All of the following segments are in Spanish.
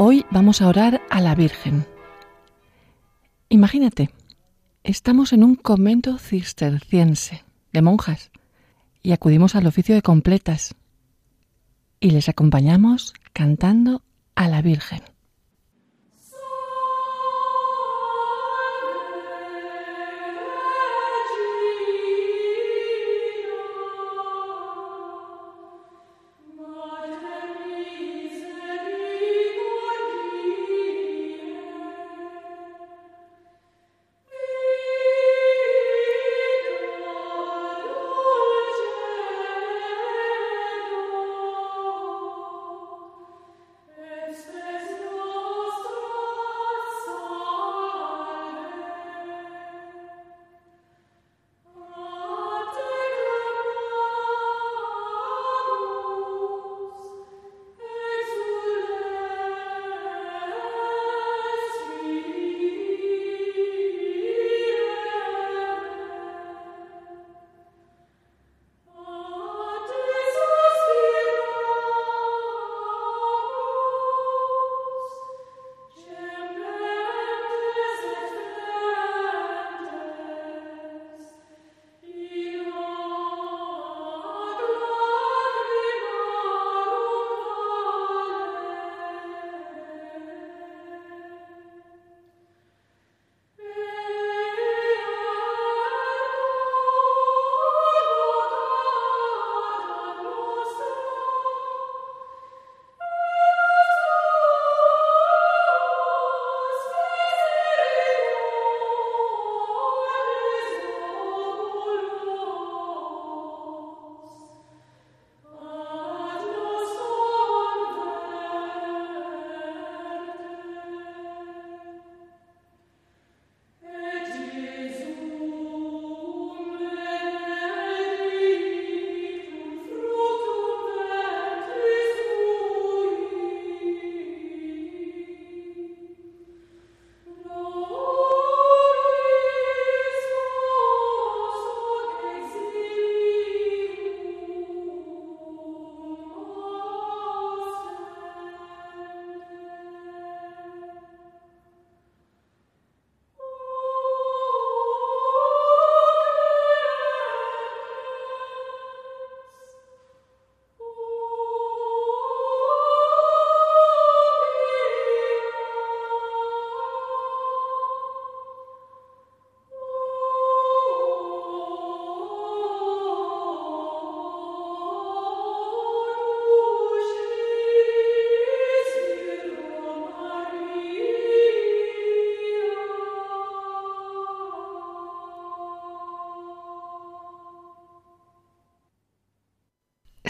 Hoy vamos a orar a la Virgen. Imagínate, estamos en un convento cisterciense de monjas y acudimos al oficio de completas y les acompañamos cantando a la Virgen.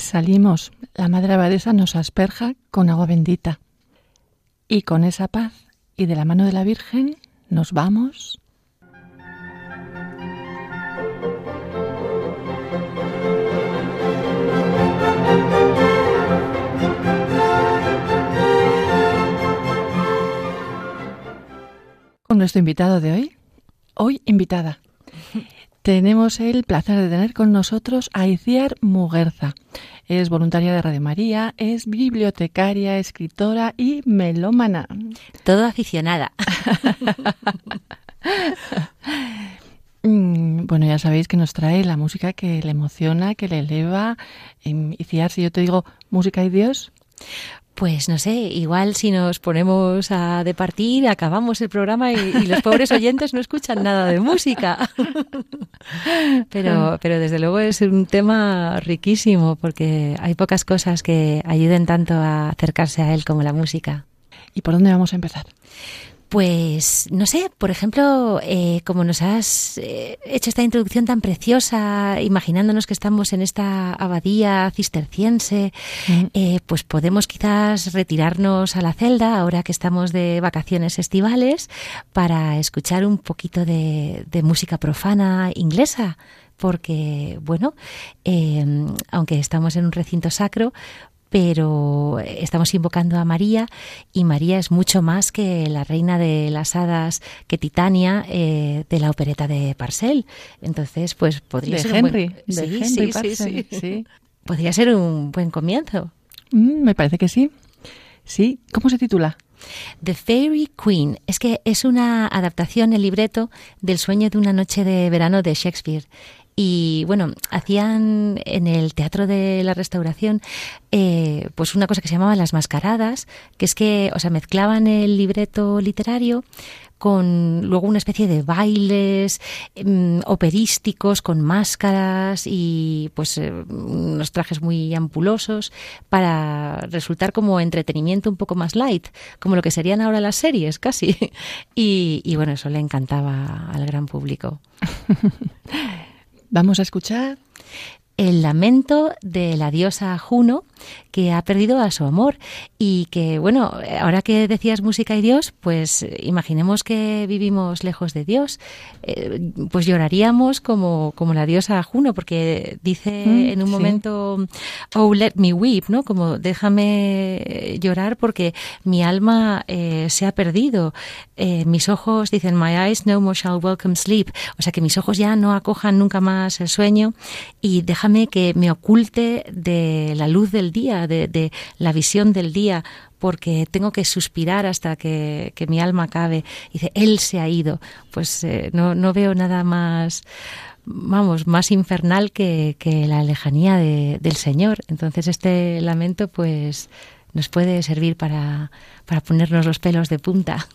Salimos, la Madre Abadesa nos asperja con agua bendita. Y con esa paz y de la mano de la Virgen nos vamos. Con nuestro invitado de hoy, hoy invitada. Tenemos el placer de tener con nosotros a Iciar Muguerza. Es voluntaria de Radio María, es bibliotecaria, escritora y melómana. Todo aficionada. Mm, bueno, ya sabéis que nos trae la música que le emociona, que le eleva. Iciar, si yo te digo música y Dios, pues no sé, igual si nos ponemos a departir, acabamos el programa y, los pobres oyentes no escuchan nada de música. pero, pero desde luego es un tema riquísimo porque hay pocas cosas que ayuden tanto a acercarse a él como la música. ¿Y por dónde vamos a empezar? Pues no sé, por ejemplo, eh, como nos has eh, hecho esta introducción tan preciosa, imaginándonos que estamos en esta abadía cisterciense, Mm. eh, pues podemos quizás retirarnos a la celda ahora que estamos de vacaciones estivales para escuchar un poquito de, de música profana inglesa, porque bueno, eh, aunque estamos en un recinto sacro, pero estamos invocando a María y María es mucho más que la reina de las hadas, que Titania eh, de la opereta de Parcel. Entonces, pues podría De ser Henry, un buen... de Sí, Henry sí, sí, Parcel, sí. sí. Podría ser un buen comienzo. Mm, me parece que sí. Sí. ¿Cómo se titula? The Fairy Queen es que es una adaptación, el libreto, del sueño de una noche de verano de Shakespeare. Y bueno, hacían en el Teatro de la Restauración eh, pues una cosa que se llamaba las mascaradas, que es que, o sea, mezclaban el libreto literario con luego una especie de bailes mm, operísticos con máscaras y pues eh, unos trajes muy ampulosos para resultar como entretenimiento un poco más light, como lo que serían ahora las series casi. Y, y bueno, eso le encantaba al gran público. Vamos a escuchar. El lamento de la diosa Juno que ha perdido a su amor y que, bueno, ahora que decías música y Dios, pues imaginemos que vivimos lejos de Dios, eh, pues lloraríamos como, como la diosa Juno, porque dice Mm, en un sí. momento, oh, let me weep, ¿no? Como déjame llorar porque mi alma eh, se ha perdido. Eh, mis ojos, dicen, my eyes no more shall welcome sleep. O sea, que mis ojos ya no acojan nunca más el sueño y déjame que me oculte de la luz del día, de, la visión del día, porque tengo que suspirar hasta que, mi alma acabe. Dice, Él se ha ido. Pues eh, no, no veo nada más, vamos, más infernal que, que la lejanía de- del Señor. Entonces este lamento, pues, nos puede servir para, para ponernos los pelos de punta.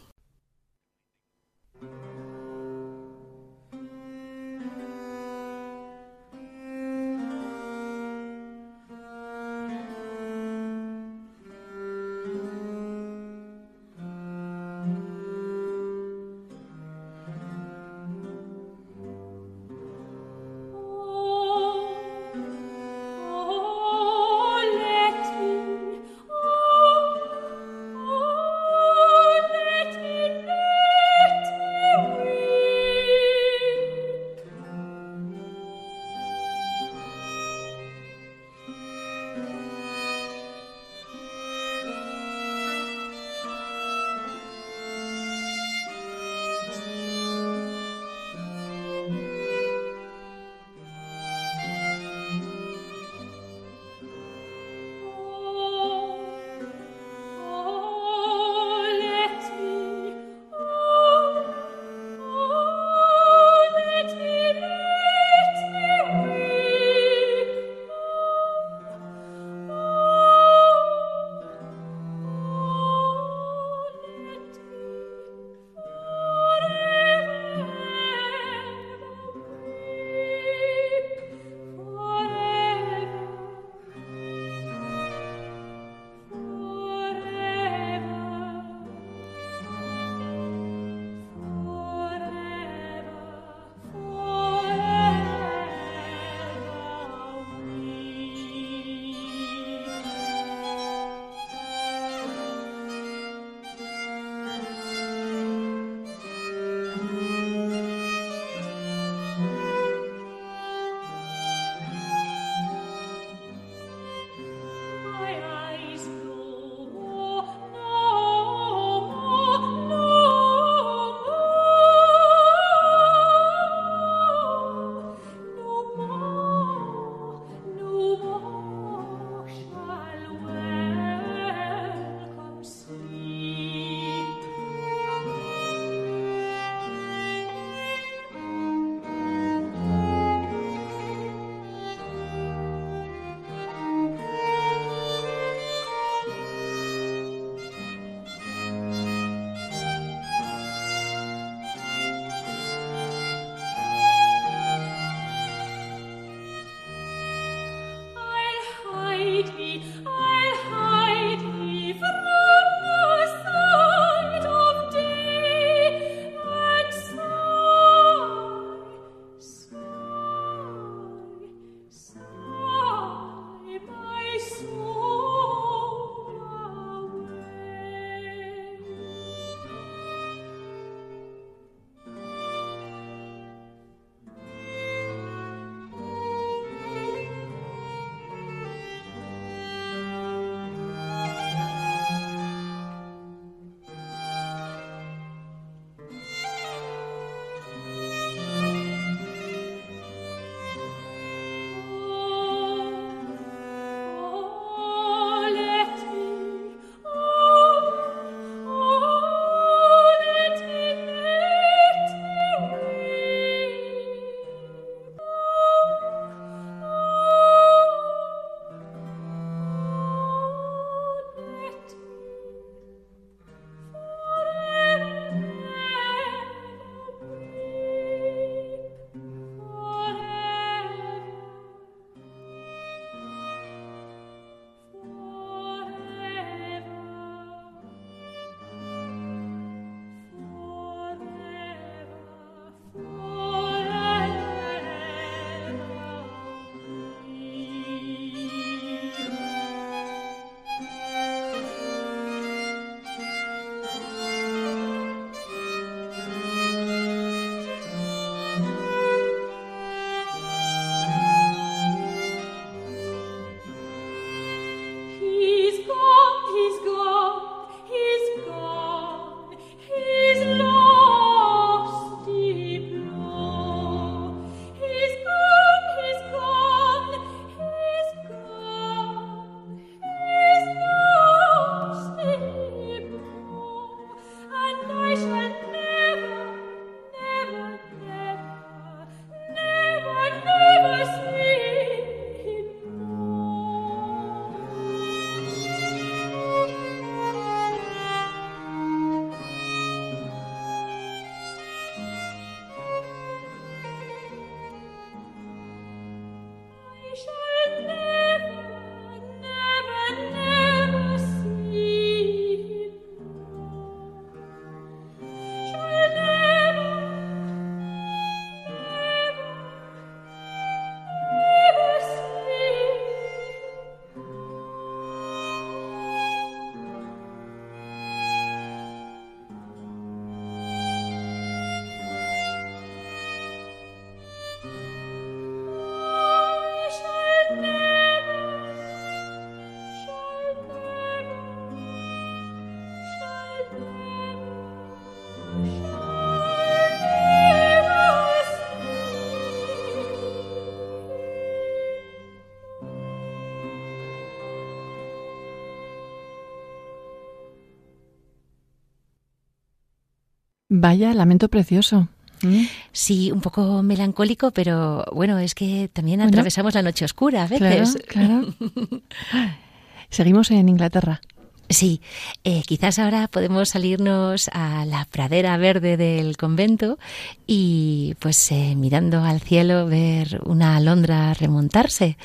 Vaya, lamento precioso. ¿Mm? Sí, un poco melancólico, pero bueno, es que también atravesamos la noche oscura a veces. Claro, claro. Seguimos en Inglaterra. Sí, eh, quizás ahora podemos salirnos a la pradera verde del convento y pues eh, mirando al cielo ver una alondra remontarse.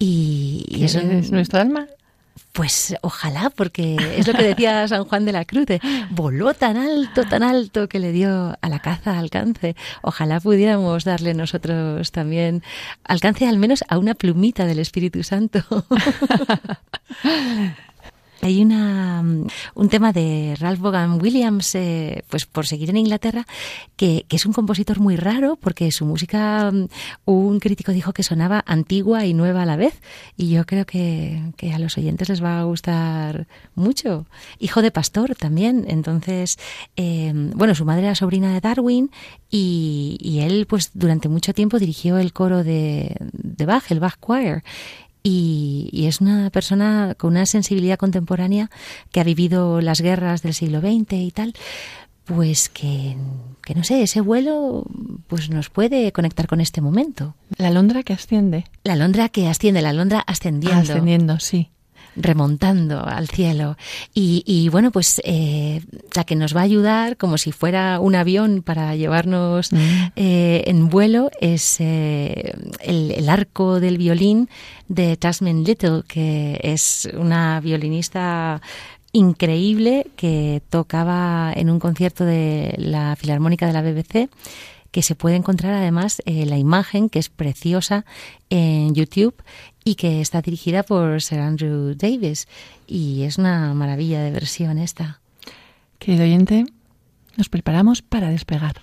Y, y eso es nuestra alma. Pues ojalá, porque es lo que decía San Juan de la Cruz, voló tan alto, tan alto que le dio a la caza alcance. Ojalá pudiéramos darle nosotros también alcance al menos a una plumita del Espíritu Santo. Hay una, mm, un tema de Ralph Vaughan Williams, eh, pues por seguir en Inglaterra, que, que, es un compositor muy raro porque su música, mm, un crítico dijo que sonaba antigua y nueva a la vez. Y yo creo que, que a los oyentes les va a gustar mucho. Hijo de pastor también. Entonces, eh, bueno, su madre era sobrina de Darwin y, y, él, pues durante mucho tiempo dirigió el coro de, de Bach, el Bach Choir. Y, es una persona con una sensibilidad contemporánea que ha vivido las guerras del siglo XX y tal, pues que, que, no sé, ese vuelo pues nos puede conectar con este momento. La alondra que asciende. La alondra que asciende, la alondra ascendiendo. Ascendiendo, sí remontando al cielo. Y, y bueno, pues eh, la que nos va a ayudar, como si fuera un avión para llevarnos mm. eh, en vuelo, es eh, el, el, arco del violín de Tasman Little, que es una violinista increíble que tocaba en un concierto de la Filarmónica de la BBC que se puede encontrar además eh, la imagen, que es preciosa, en YouTube y que está dirigida por Sir Andrew Davis. Y es una maravilla de versión esta. Querido oyente, nos preparamos para despegar.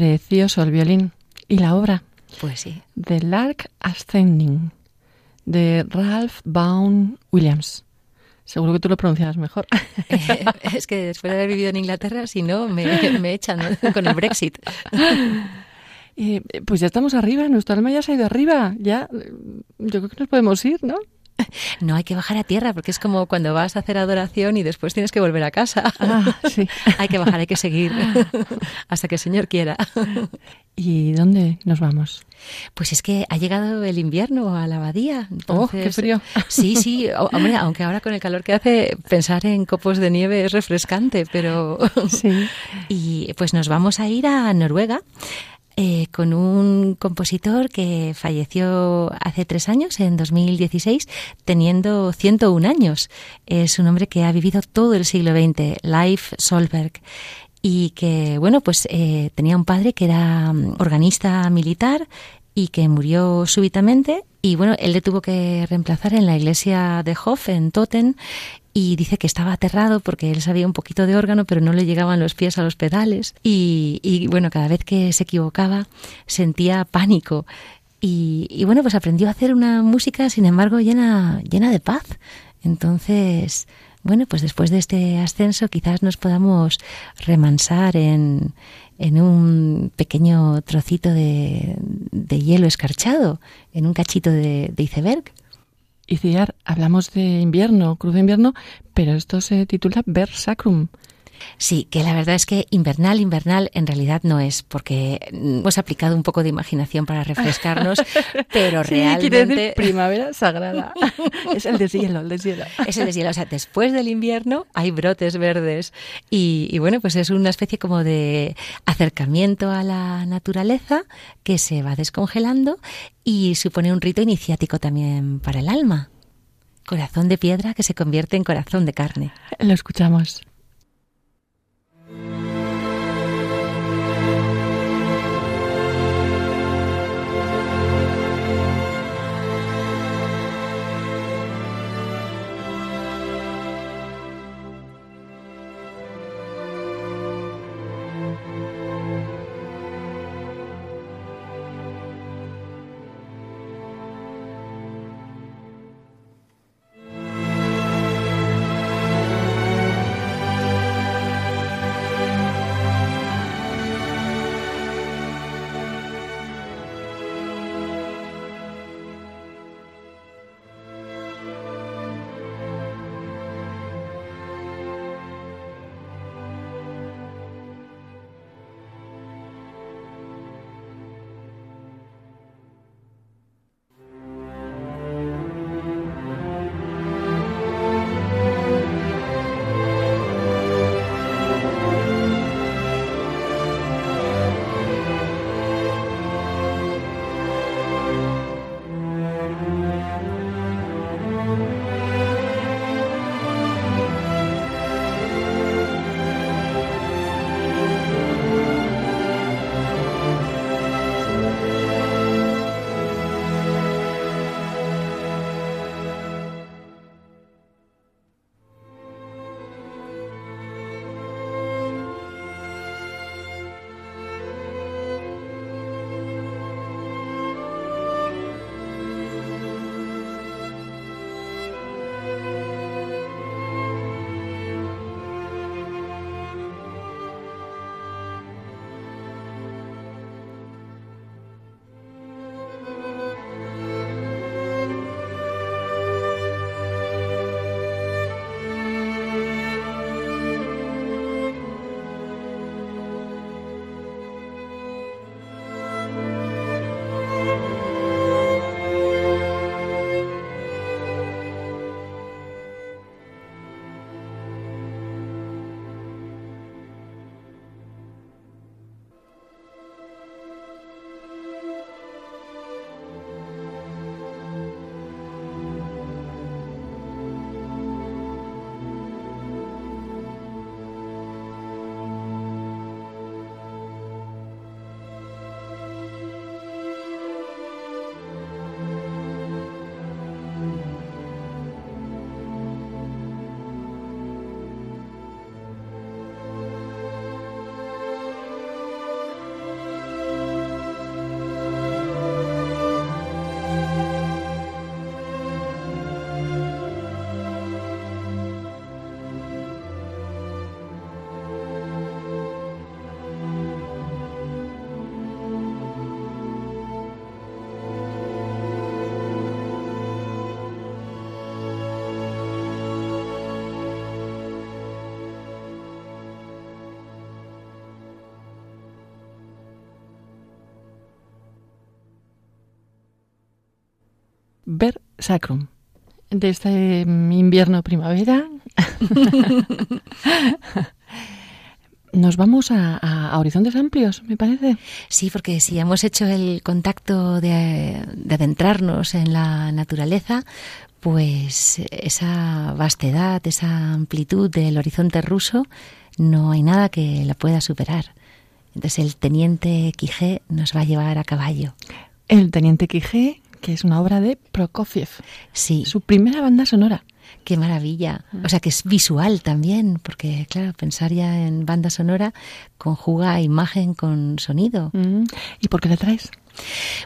Precioso el violín. ¿Y la obra? Pues sí. The Lark Ascending, de Ralph Vaughan Williams. Seguro que tú lo pronuncias mejor. Eh, es que después de haber vivido en Inglaterra, si no, me, me echan con el Brexit. Eh, pues ya estamos arriba, nuestro alma ya se ha ido arriba. Ya, yo creo que nos podemos ir, ¿no? No hay que bajar a tierra porque es como cuando vas a hacer adoración y después tienes que volver a casa. Ah, sí. hay que bajar, hay que seguir hasta que el Señor quiera. ¿Y dónde nos vamos? Pues es que ha llegado el invierno a la abadía. oh, qué frío. Sí, sí, hombre, aunque ahora con el calor que hace, pensar en copos de nieve es refrescante, pero... Sí. Y pues nos vamos a ir a Noruega eh, con un compositor que falleció hace tres años, en 2016, teniendo 101 años. Es un hombre que ha vivido todo el siglo XX, Leif Solberg y que, bueno, pues eh, tenía un padre que era mm, organista militar y que murió súbitamente y bueno, él le tuvo que reemplazar en la iglesia de Hof en Toten y dice que estaba aterrado porque él sabía un poquito de órgano pero no le llegaban los pies a los pedales y, y bueno, cada vez que se equivocaba sentía pánico y, bueno, pues aprendió a hacer una música sin embargo llena, llena de paz. Entonces, bueno, pues después de este ascenso quizás nos podamos remansar en, en un pequeño trocito de, de, hielo escarchado, en un cachito de iceberg. Y Ciar, hablamos de invierno, crudo invierno, pero esto se titula Ver Sacrum. Sí, que la verdad es que invernal, invernal en realidad no es, porque hemos aplicado un poco de imaginación para refrescarnos, pero sí, realmente... Decir primavera sagrada. es el deshielo, el deshielo. Es el deshielo, o sea, después del invierno hay brotes verdes y, y bueno, pues es una especie como de acercamiento a la naturaleza que se va descongelando y supone un rito iniciático también para el alma. Corazón de piedra que se convierte en corazón de carne. Lo escuchamos. Thank you. Sacrum. De este invierno-primavera nos vamos a, horizontes amplios, me parece. Sí, porque si hemos hecho el contacto de, adentrarnos en la naturaleza, pues esa vastedad, esa amplitud del horizonte ruso, no hay nada que la pueda superar. Entonces el teniente Quijé nos va a llevar a caballo. El teniente Quijé, que es una obra de Prokofiev. Sí. Su primera banda sonora. Qué maravilla. O sea, que es visual también, porque claro, pensar ya en banda sonora conjuga imagen con sonido. Mm. ¿Y por qué la traes?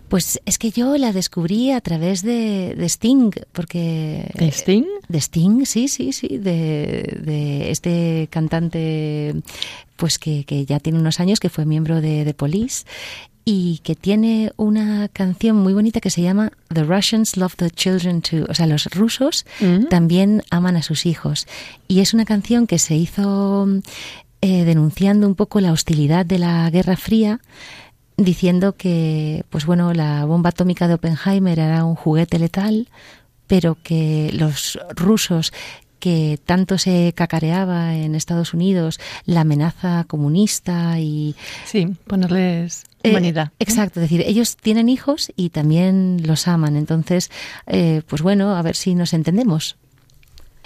Pues es que yo la descubrí a través de, Sting, porque... ¿De Sting? De Sting, sí, sí, sí, de, de este cantante pues que, que, ya tiene unos años, que fue miembro de, de Police y que tiene una canción muy bonita que se llama The Russians Love the Children Too. O sea, los rusos mm. también aman a sus hijos. Y es una canción que se hizo eh, denunciando un poco la hostilidad de la Guerra Fría diciendo que, pues bueno, la bomba atómica de Oppenheimer era un juguete letal, pero que los rusos que tanto se cacareaba en Estados Unidos la amenaza comunista y... Sí, ponerles eh, humanidad. exacto, es decir, ellos tienen hijos y también los aman. Entonces, eh, pues bueno, a ver si nos entendemos.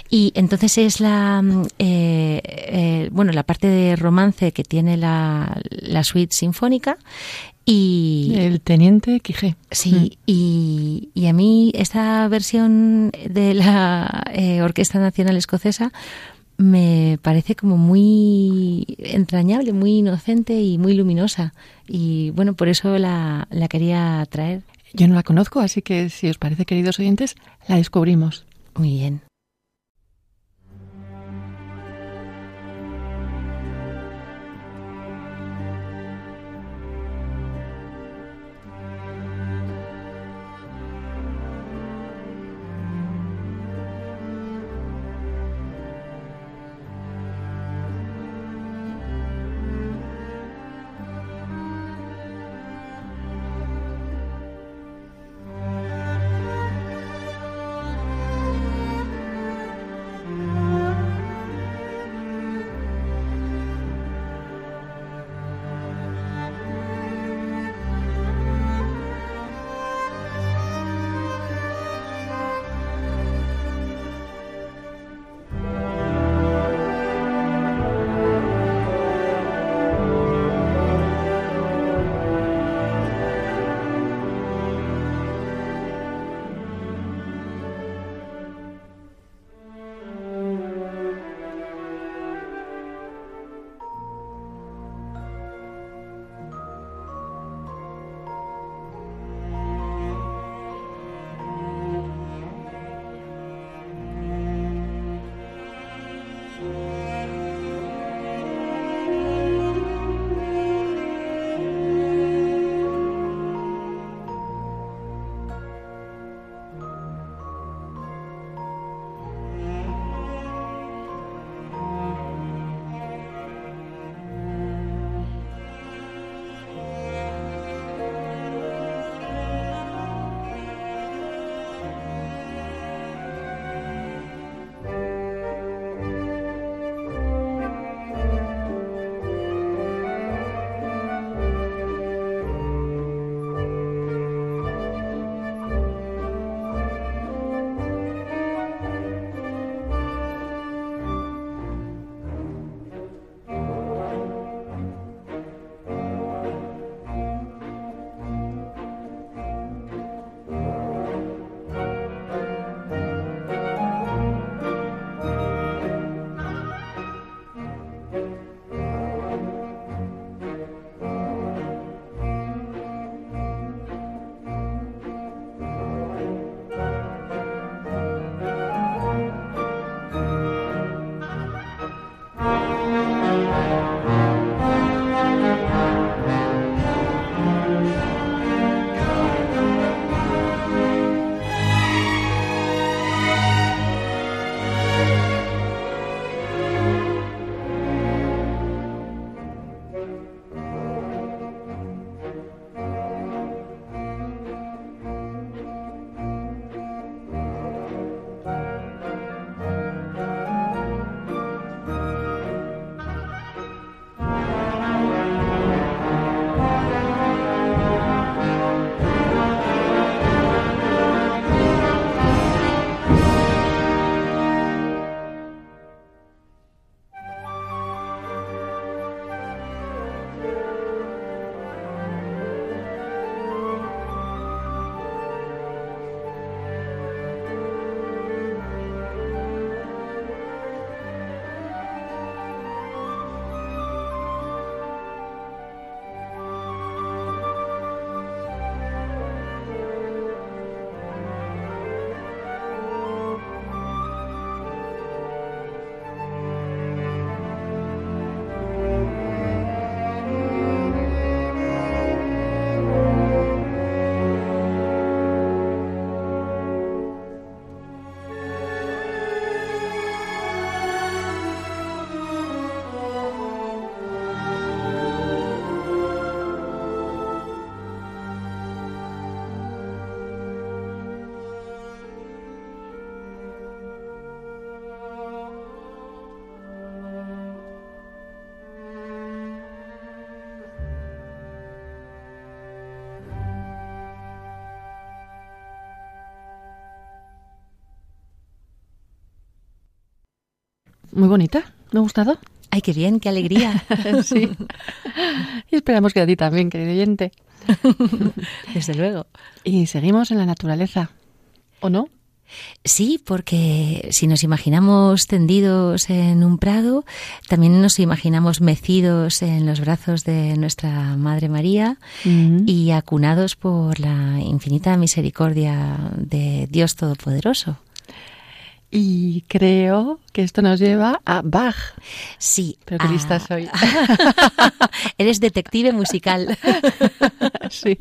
Y entonces es la, mm, eh, bueno, la parte de romance que tiene la, la suite sinfónica y el teniente Quijé. Sí, mm. y, y, a mí esta versión de la eh, Orquesta Nacional Escocesa me parece como muy entrañable, muy inocente y muy luminosa. Y bueno, por eso la, la quería traer. Yo no la conozco, así que si os parece, queridos oyentes, la descubrimos. Muy bien. Muy bonita. ¿Me ha gustado? Ay, qué bien, qué alegría. sí. Y esperamos que a ti también, querido oyente. Desde luego. Y seguimos en la naturaleza. ¿O no? Sí, porque si nos imaginamos tendidos en un prado, también nos imaginamos mecidos en los brazos de nuestra Madre María y acunados por la infinita misericordia de Dios Todopoderoso. Y creo que esto nos lleva a Bach. Sí. Pero qué lista soy. Eres detective musical. sí.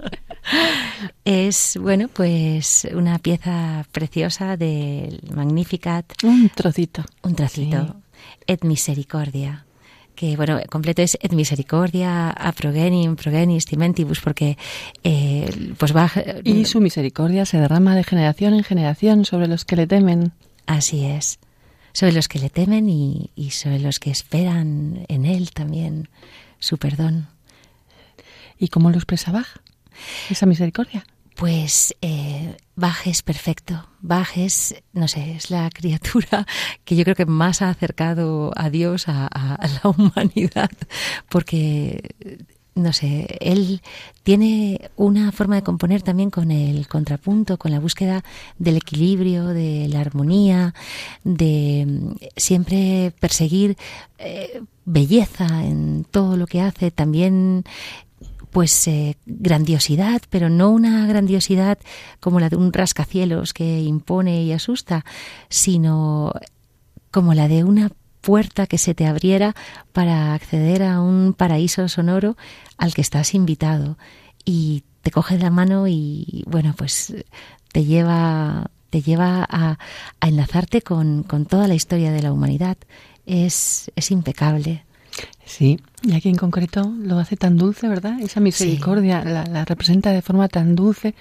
Es, bueno, pues una pieza preciosa del Magnificat. Un trocito. Un trocito. Et Misericordia que bueno, completo es et misericordia a progenim, progenis, cimentibus, porque eh, pues Bach... Y su misericordia se derrama de generación en generación sobre los que le temen. Así es. Sobre los que le temen y, sobre los que esperan en él también su perdón. ¿Y cómo lo expresa Bach? Esa misericordia. Pues eh, Bach es perfecto. Bach es, no sé, es la criatura que yo creo que más ha acercado a Dios, a la humanidad, porque no sé, él tiene una forma de componer también con el contrapunto, con la búsqueda del equilibrio, de la armonía, de mm, siempre perseguir eh, belleza en todo lo que hace, también pues eh, grandiosidad, pero no una grandiosidad como la de un rascacielos que impone y asusta, sino como la de una puerta que se te abriera para acceder a un paraíso sonoro al que estás invitado y te coge la mano y bueno pues te lleva te lleva a, enlazarte con, toda la historia de la humanidad es, es impecable Sí, y aquí en concreto lo hace tan dulce, ¿verdad? Esa misericordia la, representa de forma tan dulce,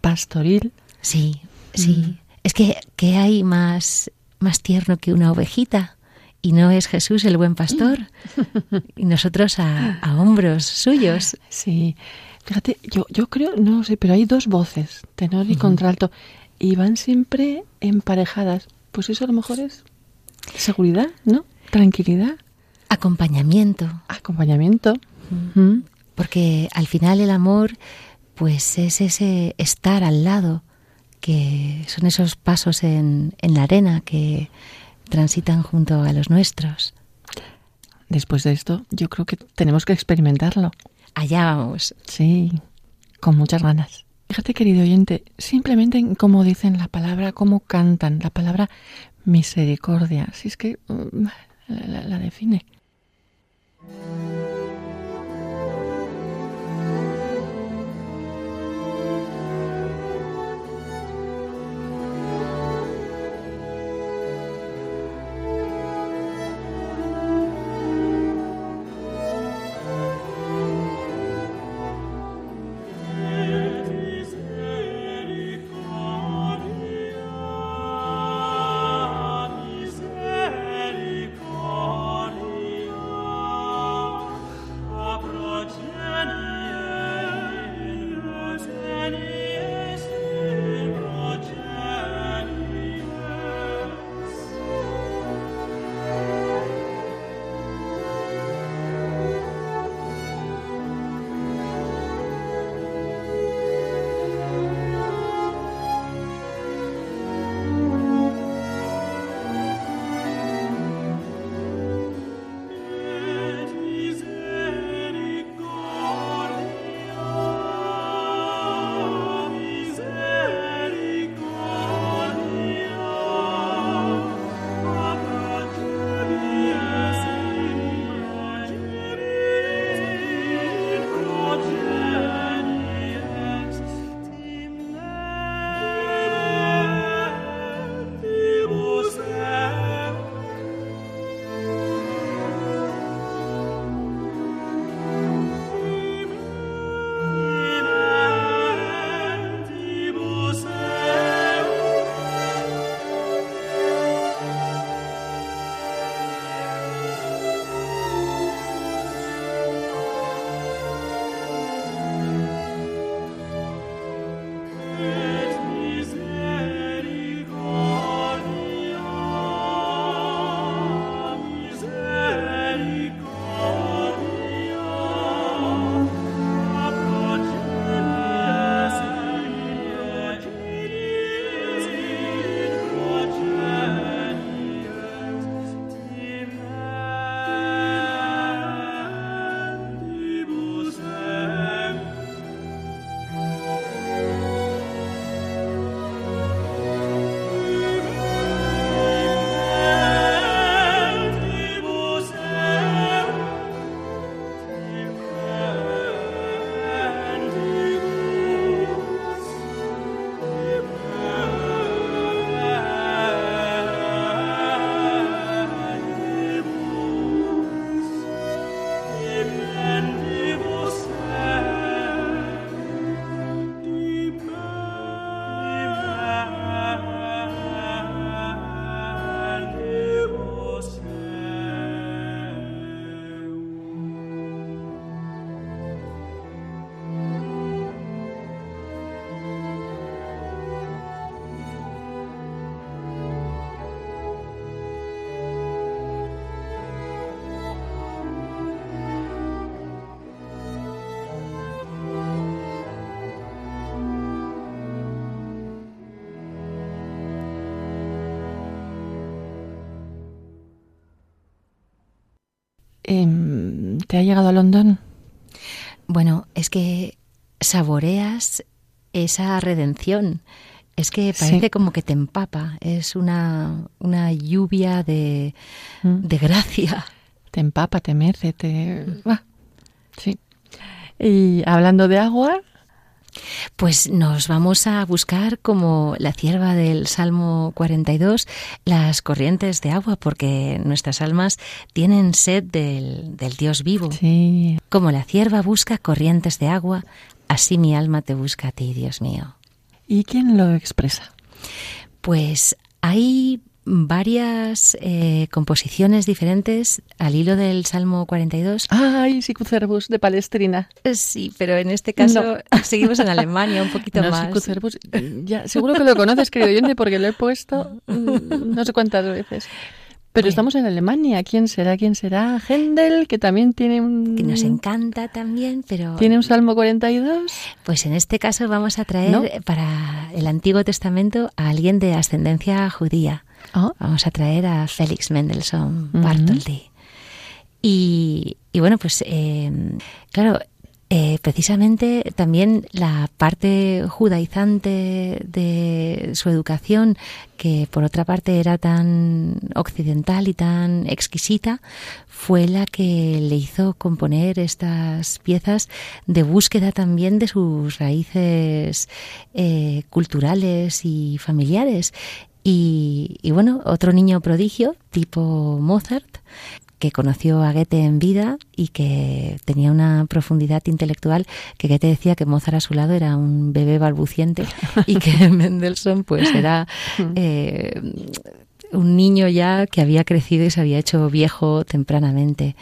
pastoril. Sí, sí. Mm. Es que, que hay más, más tierno que una ovejita y no es Jesús el buen pastor y nosotros a, hombros suyos. Sí, fíjate, yo, yo creo, no sé, pero hay dos voces, tenor y contralto, y van siempre emparejadas. Pues eso a lo mejor es seguridad, ¿no? Tranquilidad. Acompañamiento. Acompañamiento. Porque al final el amor, pues es ese estar al lado, que son esos pasos en, en la arena que transitan junto a los nuestros. Después de esto, yo creo que tenemos que experimentarlo. Allá vamos. Sí, con muchas ganas. Fíjate, querido oyente, simplemente en cómo dicen la palabra, cómo cantan la palabra misericordia. Si es que mm, la define. ¿Te ha llegado a London? Bueno, es que saboreas esa redención. Es que parece como que te empapa. Es una, una lluvia de, mm. de gracia. Te empapa, te mece, te... sí. Y hablando de agua, pues nos vamos a buscar como la cierva del Salmo 42 las corrientes de agua, porque nuestras almas tienen sed del, del Dios vivo. Sí. Como la cierva busca corrientes de agua, así mi alma te busca a ti, Dios mío. ¿Y quién lo expresa? Pues hay varias eh, composiciones diferentes al hilo del Salmo 42. ¡Ay, Sicucerbus de Palestrina! Sí, pero en este caso seguimos en Alemania un poquito no, más. Sicucerbus, ya, seguro que lo conoces, querido oyente, porque lo he puesto mm, no sé cuántas veces. Pero estamos en Alemania. ¿Quién será? ¿Quién será? Händel, que también tiene un... Que nos encanta también, pero... ¿Tiene un Salmo 42? Pues en este caso vamos a traer para el Antiguo Testamento a alguien de ascendencia judía. Oh. Vamos a traer a Félix Mendelssohn Bartholdy. y, bueno, pues eh, claro, eh, precisamente también la parte judaizante de su educación, que por otra parte era tan occidental y tan exquisita, fue la que le hizo componer estas piezas de búsqueda también de sus raíces eh, culturales y familiares. Y, y, bueno, otro niño prodigio, tipo Mozart, que conoció a Goethe en vida y que tenía una profundidad intelectual que Goethe decía que Mozart a su lado era un bebé balbuciente y que Mendelssohn pues era eh, un niño ya que había crecido y se había hecho viejo tempranamente.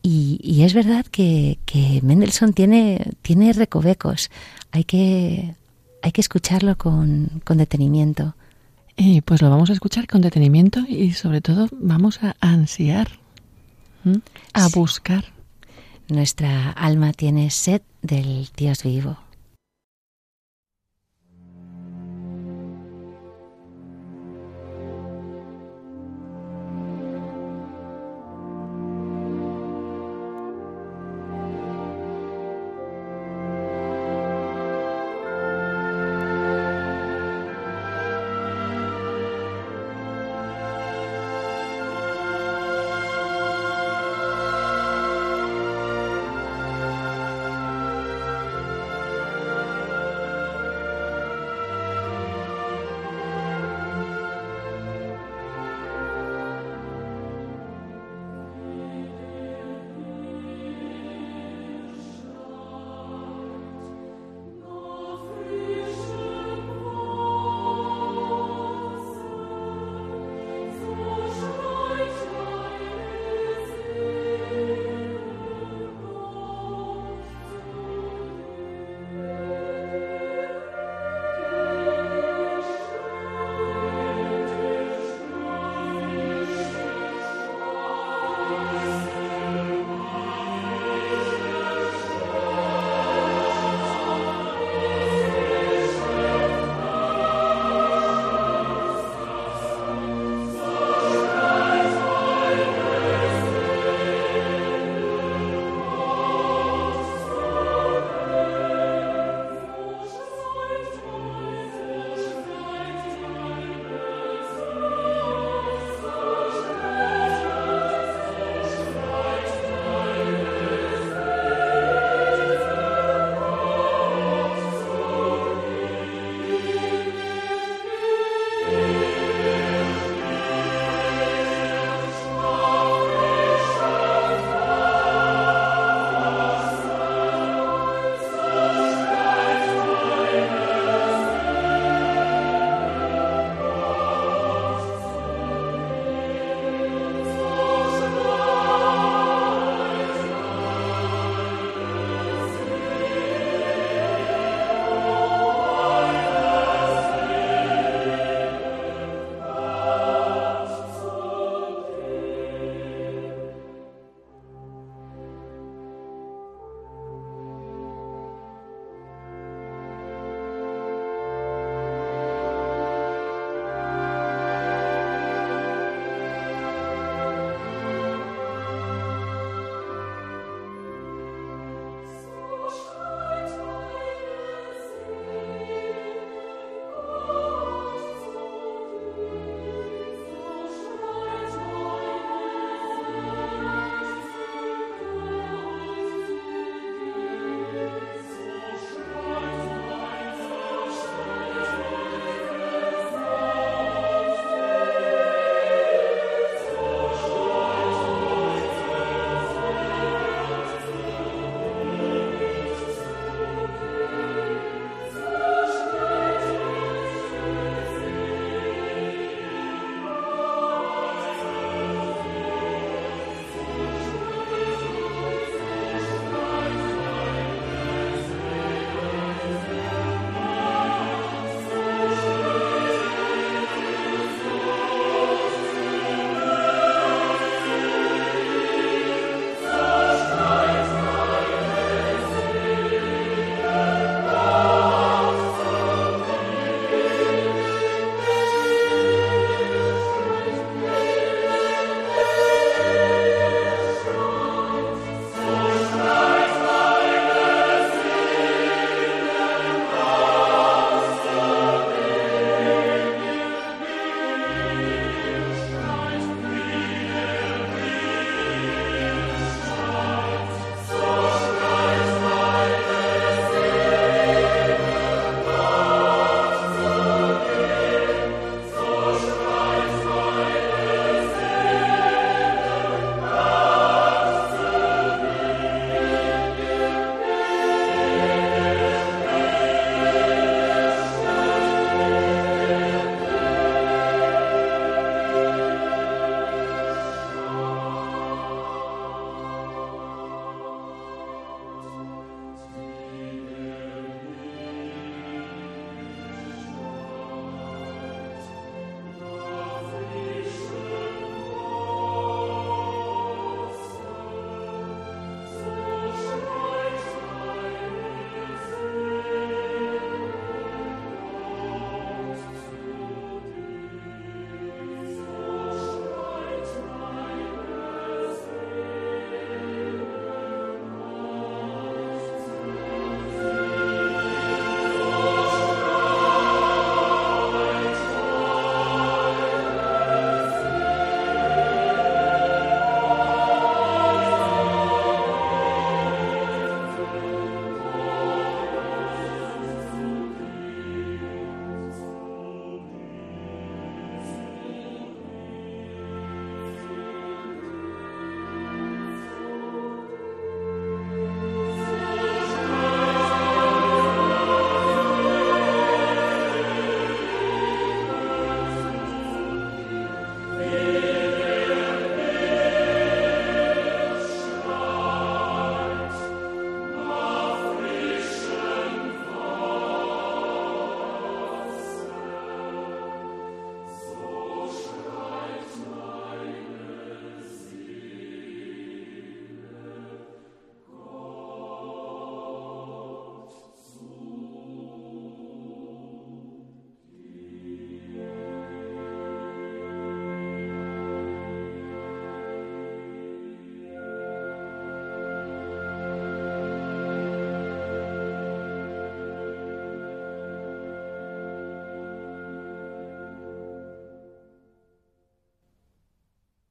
Y, es verdad que, que, Mendelssohn tiene, tiene recovecos. Hay que, hay que escucharlo con, con detenimiento. Y pues lo vamos a escuchar con detenimiento y sobre todo vamos a ansiar a buscar. Nuestra alma tiene sed del Dios vivo.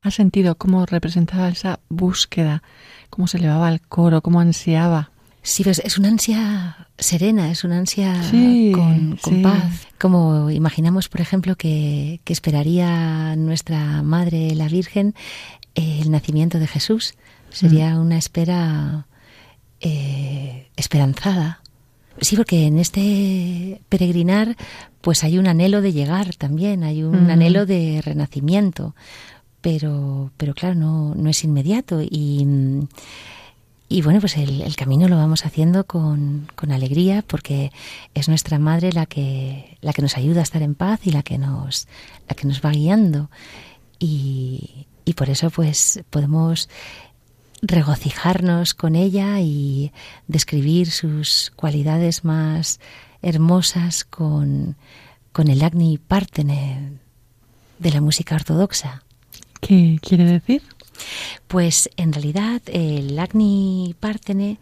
¿Has sentido cómo representaba esa búsqueda, cómo se elevaba el coro, cómo ansiaba? Sí, pues es una ansia serena, es una ansia con, paz. Como imaginamos, por ejemplo, que, esperaría nuestra Madre la Virgen el nacimiento de Jesús. Sería mm. una espera eh, esperanzada. Sí, porque en este peregrinar pues hay un anhelo de llegar también, hay un mm. anhelo de renacimiento, pero, pero claro, no, no es inmediato y y bueno, pues el, camino lo vamos haciendo con, alegría porque es nuestra madre la que, la que nos ayuda a estar en paz y la que nos, la que nos va guiando. Y, y por eso pues podemos regocijarnos con ella y describir sus cualidades más hermosas con, con el Agni Partene de la música ortodoxa. ¿Qué quiere decir? Pues en realidad el Agni Partene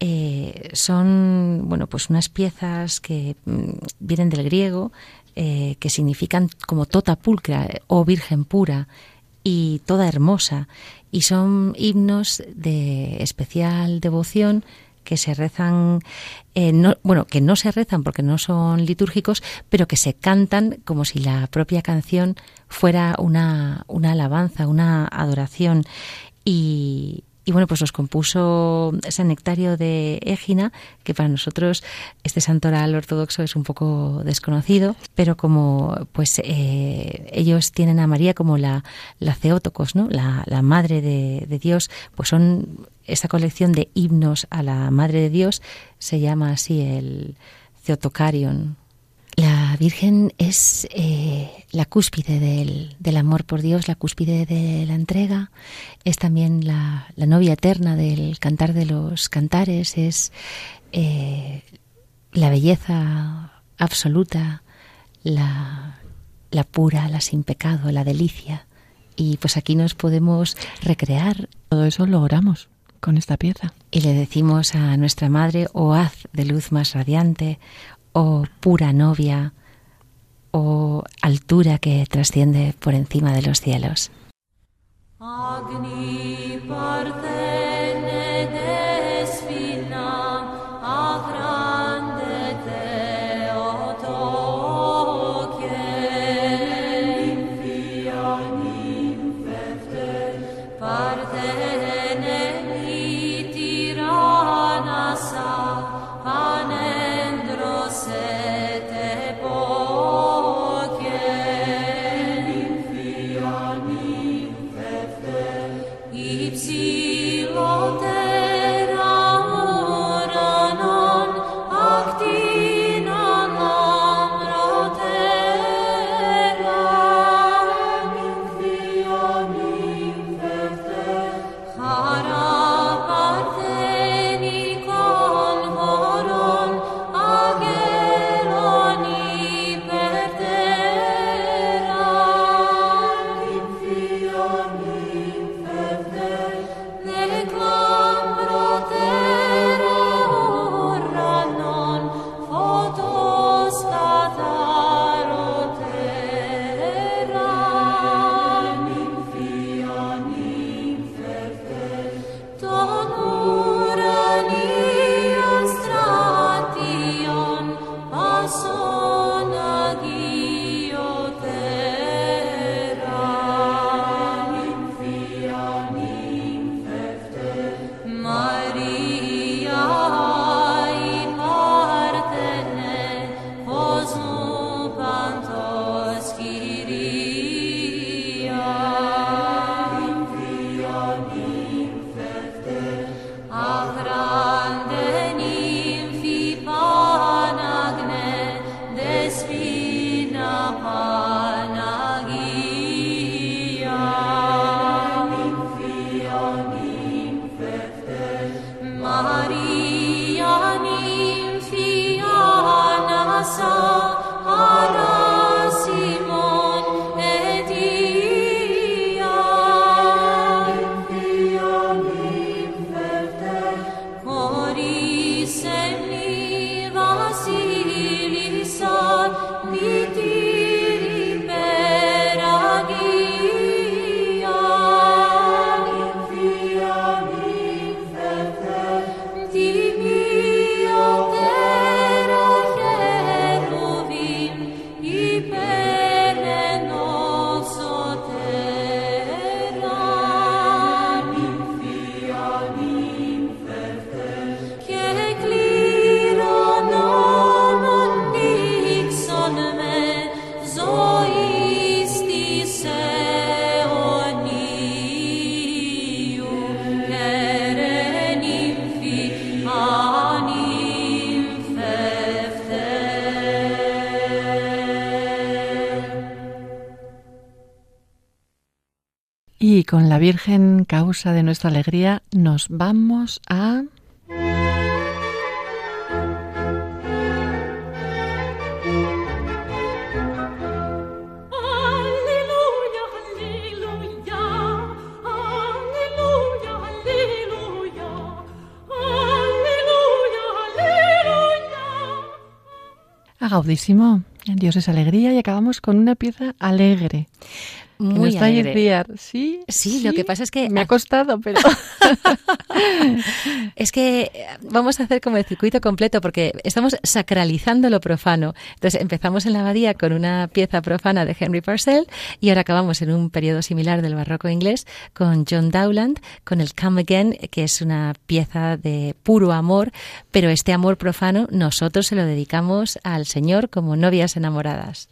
eh, son bueno pues unas piezas que mm, vienen del griego eh, que significan como tota pulcra o virgen pura y toda hermosa y son himnos de especial devoción que se rezan, eh, no, bueno, que no se rezan porque no son litúrgicos, pero que se cantan como si la propia canción fuera una, una alabanza, una adoración. Y, y bueno, pues los compuso San Nectario de Égina, que para nosotros este santoral ortodoxo es un poco desconocido, pero como pues eh, ellos tienen a María como la, la Theotokos, ¿no? la, la madre de, de, Dios, pues son esta colección de himnos a la madre de Dios, se llama así el Theotokarion. La Virgen es eh, la cúspide del, amor por Dios, la cúspide de la entrega, es también la, novia eterna del cantar de los cantares, es eh, la belleza absoluta, la, la pura, la sin pecado, la delicia. Y pues aquí nos podemos recrear. Todo eso lo oramos con esta pieza. Y le decimos a nuestra madre, oh haz de luz más radiante, o pura novia, o altura que trasciende por encima de los cielos. la Virgen, causa de nuestra alegría, nos vamos a... Gaudísimo. Dios es alegría y acabamos con una pieza alegre. Muy alegre. ¿Sí? ¿Sí? lo que pasa es que... Me ha costado, pero... es que vamos a hacer como el circuito completo porque estamos sacralizando lo profano. Entonces empezamos en la abadía con una pieza profana de Henry Purcell y ahora acabamos en un periodo similar del barroco inglés con John Dowland, con el Come Again, que es una pieza de puro amor, pero este amor profano nosotros se lo dedicamos al Señor como novias enamoradas.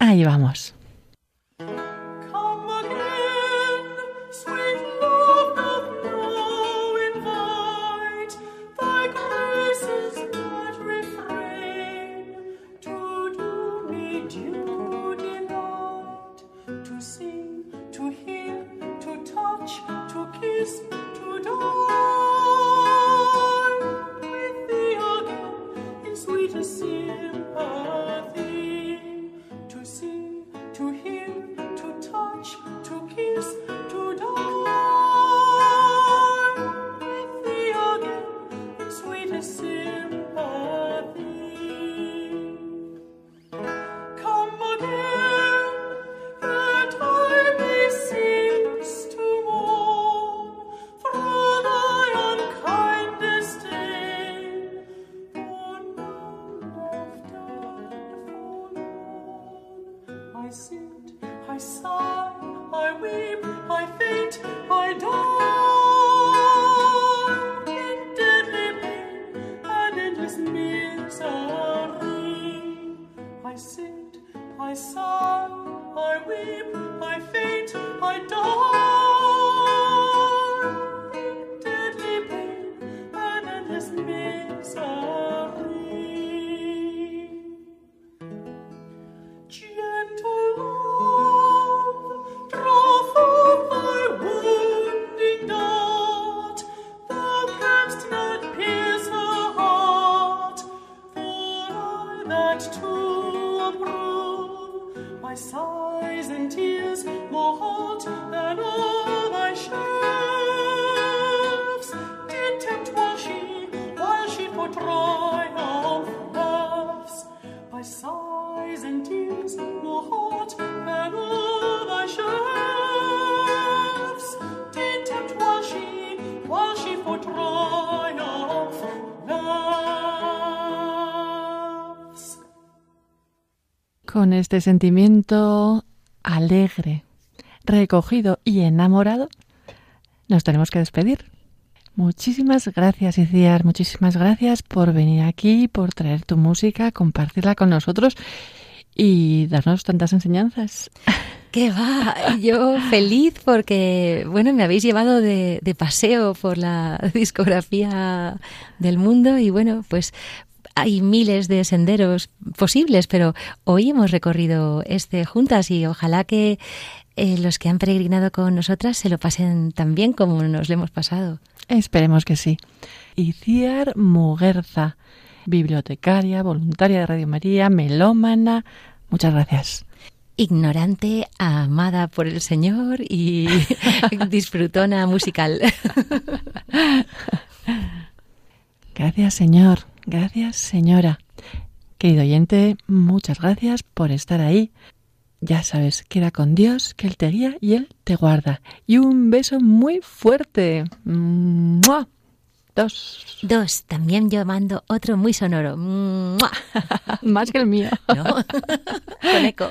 Ahí vamos. Con este sentimiento alegre, recogido y enamorado, nos tenemos que despedir. Muchísimas gracias, Iciar, muchísimas gracias por venir aquí, por traer tu música, compartirla con nosotros y darnos tantas enseñanzas. ¿Qué va? Yo feliz porque, bueno, me habéis llevado de, de, paseo por la discografía del mundo y, bueno, pues hay miles de senderos posibles, pero hoy hemos recorrido este juntas y ojalá que eh, los que han peregrinado con nosotras se lo pasen tan bien como nos lo hemos pasado. Esperemos que sí. Iciar Muguerza, bibliotecaria, voluntaria de Radio María, melómana. Muchas gracias ignorante, amada por el Señor y disfrutona musical. Gracias, Señor. Gracias, señora. Querido oyente, muchas gracias por estar ahí. Ya sabes, queda con Dios, que Él te guía y Él te guarda. Y un beso muy fuerte. Dos. Dos. También yo mando otro muy sonoro. Más que el mío. No. con eco.